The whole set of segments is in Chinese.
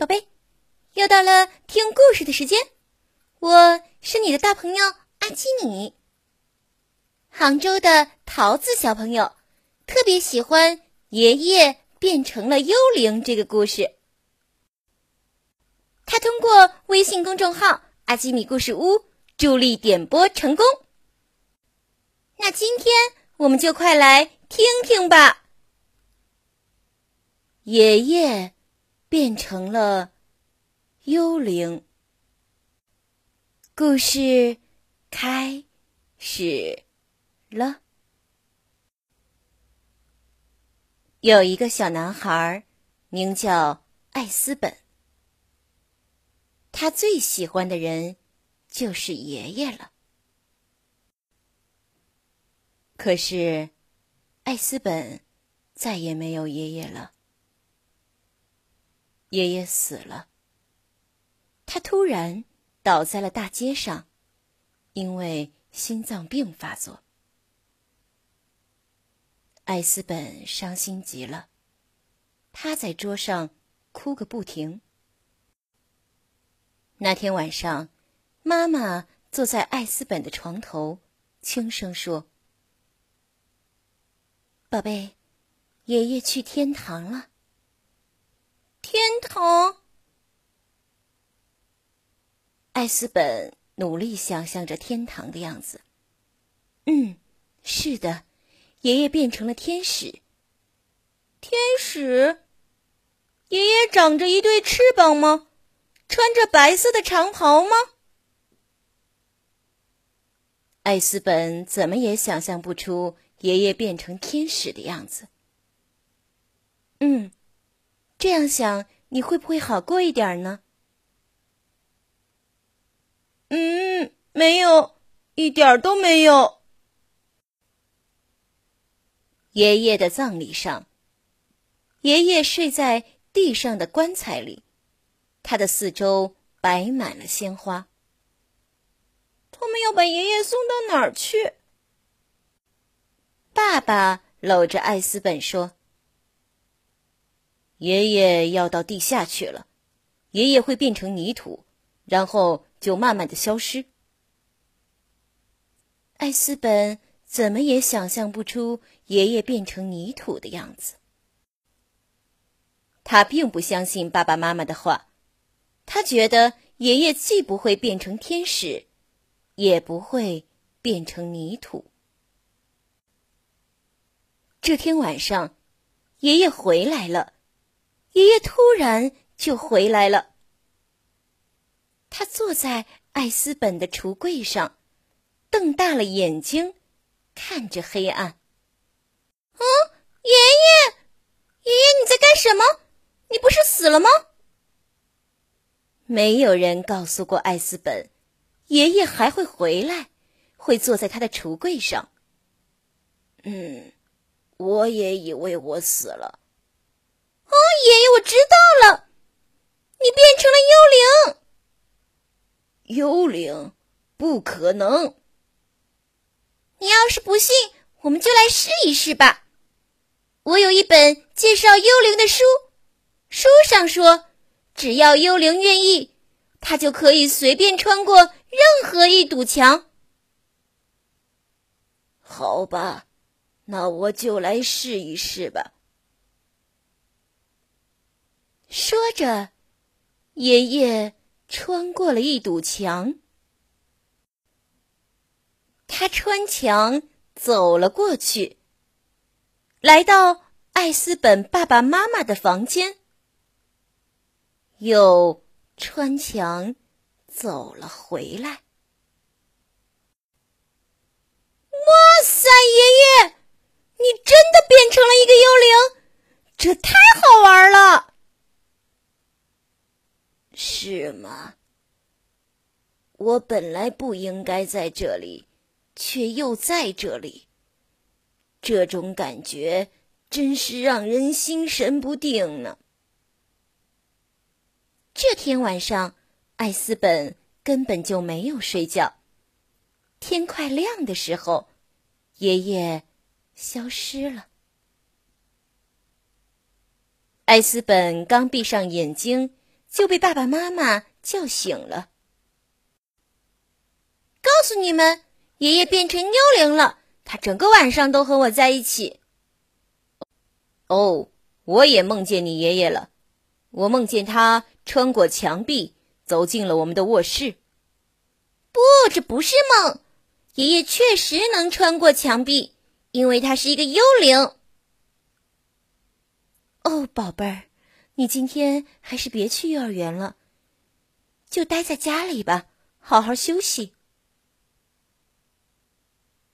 宝贝，又到了听故事的时间，我是你的大朋友阿基米。杭州的桃子小朋友特别喜欢爷爷变成了幽灵这个故事，他通过微信公众号“阿基米故事屋”助力点播成功。那今天我们就快来听听吧，爷爷。变成了幽灵。故事开始了。有一个小男孩，名叫艾斯本。他最喜欢的人就是爷爷了。可是，艾斯本再也没有爷爷了。爷爷死了。他突然倒在了大街上，因为心脏病发作。艾斯本伤心极了，趴在桌上哭个不停。那天晚上，妈妈坐在艾斯本的床头，轻声说：“宝贝，爷爷去天堂了。”天堂。艾斯本努力想象着天堂的样子。嗯，是的，爷爷变成了天使。天使？爷爷长着一对翅膀吗？穿着白色的长袍吗？艾斯本怎么也想象不出爷爷变成天使的样子。嗯。这样想，你会不会好过一点呢？嗯，没有，一点都没有。爷爷的葬礼上，爷爷睡在地上的棺材里，他的四周摆满了鲜花。他们要把爷爷送到哪儿去？爸爸搂着艾斯本说。爷爷要到地下去了，爷爷会变成泥土，然后就慢慢的消失。艾斯本怎么也想象不出爷爷变成泥土的样子。他并不相信爸爸妈妈的话，他觉得爷爷既不会变成天使，也不会变成泥土。这天晚上，爷爷回来了。爷爷突然就回来了。他坐在艾斯本的橱柜上，瞪大了眼睛，看着黑暗。“嗯，爷爷，爷爷，你在干什么？你不是死了吗？”没有人告诉过艾斯本，爷爷还会回来，会坐在他的橱柜上。嗯，我也以为我死了。哦，爷爷，我知道了，你变成了幽灵。幽灵？不可能！你要是不信，我们就来试一试吧。我有一本介绍幽灵的书，书上说，只要幽灵愿意，他就可以随便穿过任何一堵墙。好吧，那我就来试一试吧。说着，爷爷穿过了一堵墙。他穿墙走了过去，来到艾斯本爸爸妈妈的房间，又穿墙走了回来。哇塞，爷爷，你真的变成了一个幽灵，这太好玩了！是吗？我本来不应该在这里，却又在这里。这种感觉真是让人心神不定呢。这天晚上，艾斯本根本就没有睡觉。天快亮的时候，爷爷消失了。艾斯本刚闭上眼睛。就被爸爸妈妈叫醒了。告诉你们，爷爷变成幽灵了，他整个晚上都和我在一起。哦，我也梦见你爷爷了，我梦见他穿过墙壁，走进了我们的卧室。不，这不是梦，爷爷确实能穿过墙壁，因为他是一个幽灵。哦，宝贝儿，你今天还是别去幼儿园了，就待在家里吧，好好休息。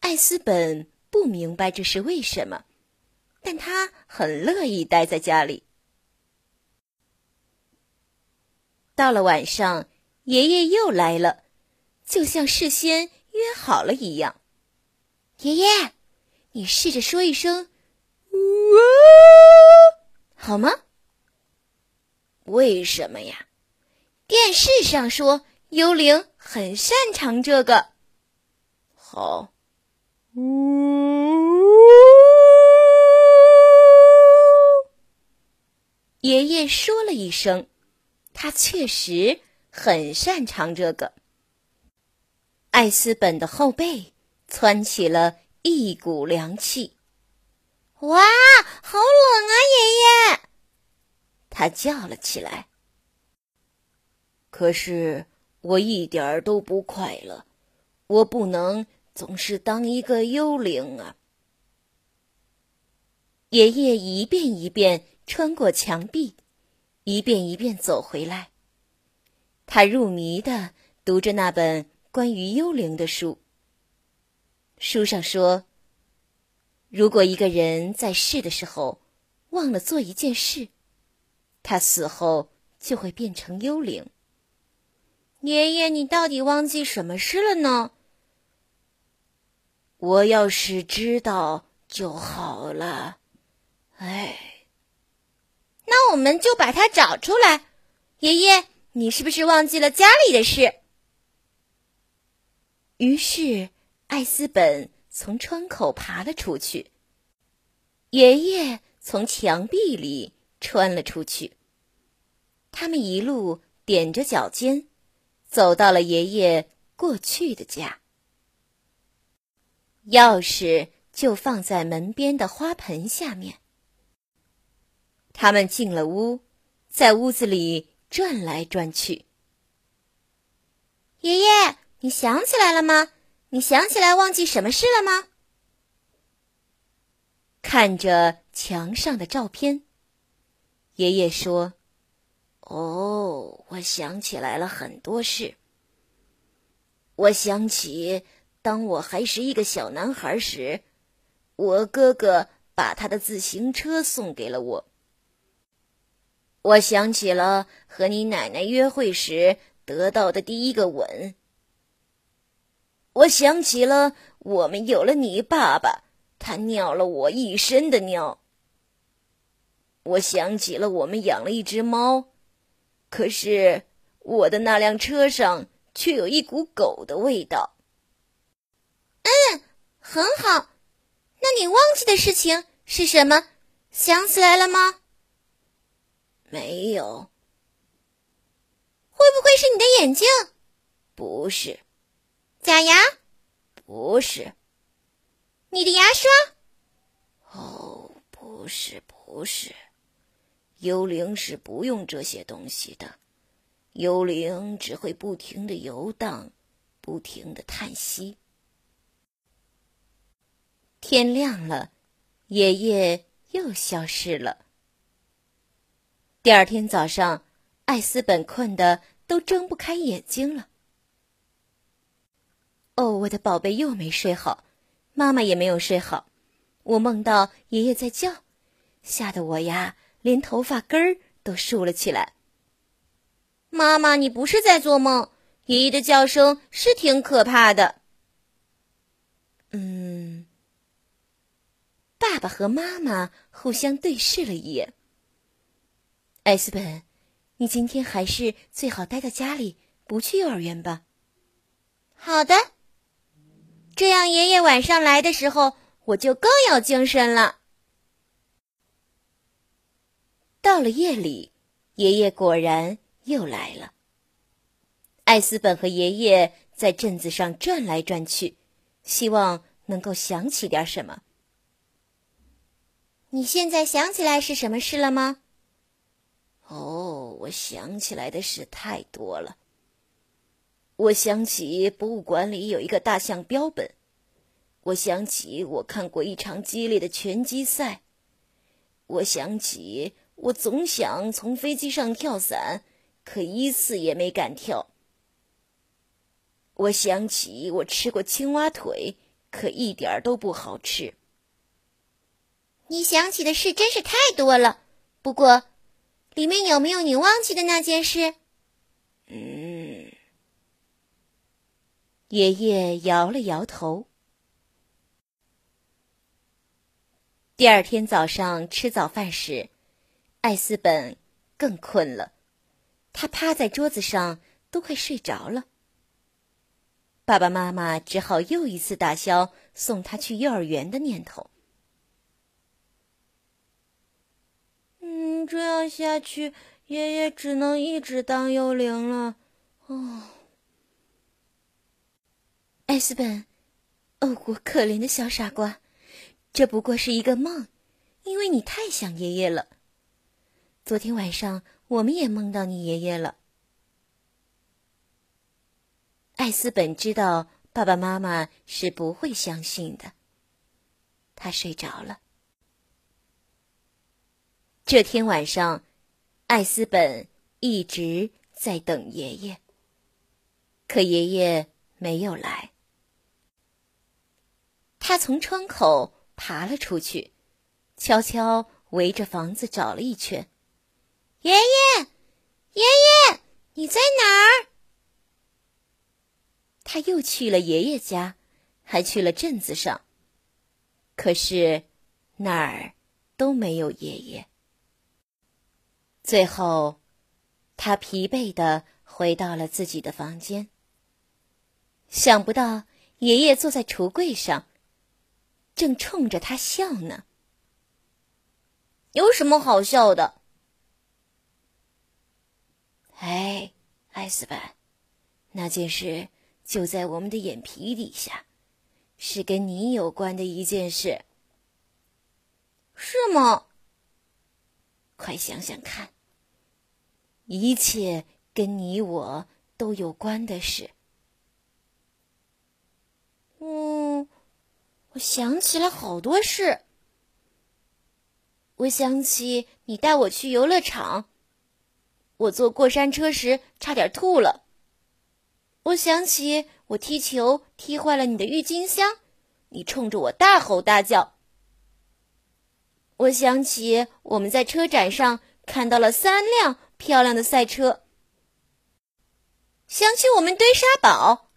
艾斯本不明白这是为什么，但他很乐意待在家里。到了晚上，爷爷又来了，就像事先约好了一样。爷爷，你试着说一声“呜”。好吗？为什么呀？电视上说幽灵很擅长这个。好。爷爷说了一声，他确实很擅长这个。艾斯本的后背窜起了一股凉气。哇，好冷啊，爷爷！他叫了起来。可是我一点儿都不快乐，我不能总是当一个幽灵啊！爷爷一遍一遍穿过墙壁，一遍一遍走回来。他入迷的读着那本关于幽灵的书。书上说。如果一个人在世的时候忘了做一件事，他死后就会变成幽灵。爷爷，你到底忘记什么事了呢？我要是知道就好了。哎，那我们就把它找出来。爷爷，你是不是忘记了家里的事？于是，艾斯本。从窗口爬了出去。爷爷从墙壁里穿了出去。他们一路踮着脚尖，走到了爷爷过去的家。钥匙就放在门边的花盆下面。他们进了屋，在屋子里转来转去。爷爷，你想起来了吗？你想起来忘记什么事了吗？看着墙上的照片，爷爷说：“哦，我想起来了很多事。我想起当我还是一个小男孩时，我哥哥把他的自行车送给了我。我想起了和你奶奶约会时得到的第一个吻。”我想起了，我们有了你爸爸，他尿了我一身的尿。我想起了，我们养了一只猫，可是我的那辆车上却有一股狗的味道。嗯，很好。那你忘记的事情是什么？想起来了吗？没有。会不会是你的眼睛？不是。假牙，不是。你的牙刷，哦，不是，不是。幽灵是不用这些东西的，幽灵只会不停的游荡，不停的叹息。天亮了，爷爷又消失了。第二天早上，艾斯本困得都睁不开眼睛了。哦，我的宝贝又没睡好，妈妈也没有睡好。我梦到爷爷在叫，吓得我呀，连头发根儿都竖了起来。妈妈，你不是在做梦？爷爷的叫声是挺可怕的。嗯。爸爸和妈妈互相对视了一眼。艾斯本，你今天还是最好待在家里，不去幼儿园吧。好的。这样，爷爷晚上来的时候，我就更有精神了。到了夜里，爷爷果然又来了。艾斯本和爷爷在镇子上转来转去，希望能够想起点什么。你现在想起来是什么事了吗？哦，我想起来的事太多了。我想起博物馆里有一个大象标本，我想起我看过一场激烈的拳击赛，我想起我总想从飞机上跳伞，可一次也没敢跳。我想起我吃过青蛙腿，可一点都不好吃。你想起的事真是太多了，不过，里面有没有你忘记的那件事？嗯，爷爷摇了摇头。第二天早上吃早饭时，艾斯本更困了，他趴在桌子上都快睡着了。爸爸妈妈只好又一次打消送他去幼儿园的念头。嗯这样下去，爷爷只能一直当幽灵了。哦，艾斯本，哦，我可怜的小傻瓜，这不过是一个梦，因为你太想爷爷了。昨天晚上我们也梦到你爷爷了。艾斯本知道爸爸妈妈是不会相信的，他睡着了。这天晚上，艾斯本一直在等爷爷，可爷爷没有来。他从窗口爬了出去，悄悄围着房子找了一圈。爷爷，爷爷，你在哪儿？他又去了爷爷家，还去了镇子上，可是哪儿都没有爷爷。最后，他疲惫的回到了自己的房间。想不到爷爷坐在橱柜上，正冲着他笑呢。有什么好笑的？哎，艾斯本，那件事就在我们的眼皮底下，是跟你有关的一件事。是吗？快想想看，一切跟你我都有关的事。嗯，我想起了好多事。我想起你带我去游乐场，我坐过山车时差点吐了。我想起我踢球踢坏了你的郁金香，你冲着我大吼大叫。我想起我们在车展上看到了三辆漂亮的赛车，想起我们堆沙堡，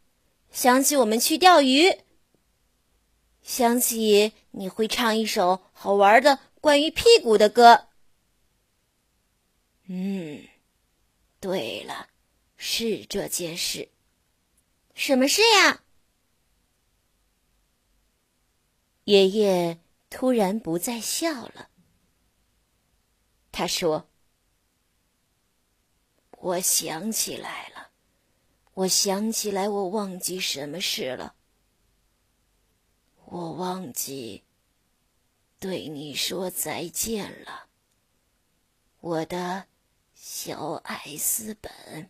想起我们去钓鱼，想起你会唱一首好玩的关于屁股的歌。嗯，对了，是这件事。什么事呀？爷爷。突然不再笑了。他说：“我想起来了，我想起来，我忘记什么事了。我忘记对你说再见了，我的小艾斯本。”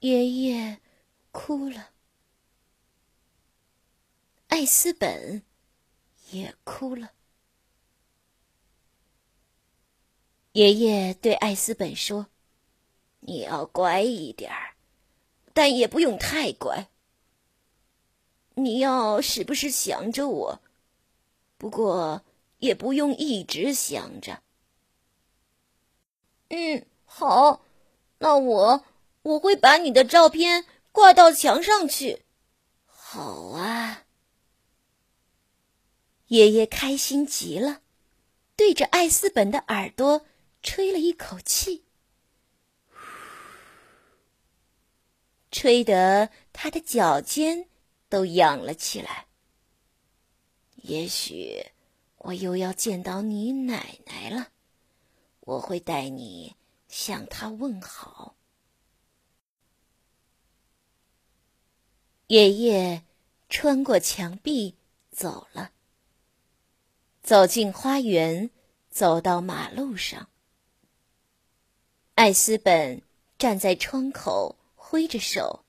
爷爷哭了。艾斯本也哭了。爷爷对艾斯本说：“你要乖一点儿，但也不用太乖。你要时不时想着我，不过也不用一直想着。”嗯，好，那我我会把你的照片挂到墙上去。好啊。爷爷开心极了，对着艾斯本的耳朵吹了一口气，吹得他的脚尖都痒了起来。也许我又要见到你奶奶了，我会带你向她问好。爷爷穿过墙壁走了，走进花园，走到马路上。艾斯本站在窗口，挥着手。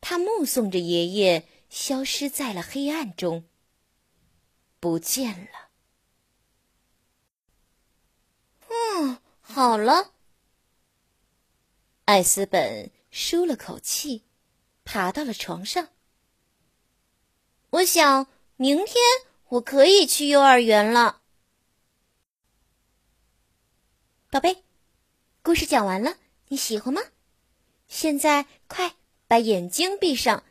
他目送着爷爷消失在了黑暗中，不见了。嗯，好了。艾斯本舒了口气。爬到了床上。我想明天我可以去幼儿园了，宝贝。故事讲完了，你喜欢吗？现在快把眼睛闭上，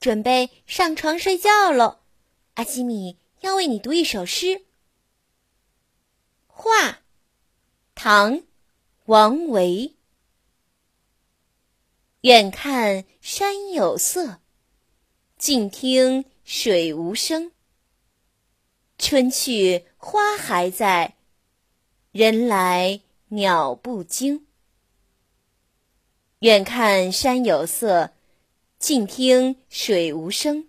准备上床睡觉喽。阿基米要为你读一首诗。画，唐，王维。远看山有色，近听水无声。春去花还在，人来鸟不惊。远看山有色，近听水无声。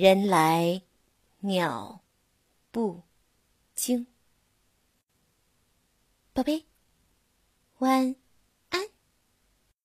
人来鸟不惊。宝贝，晚安。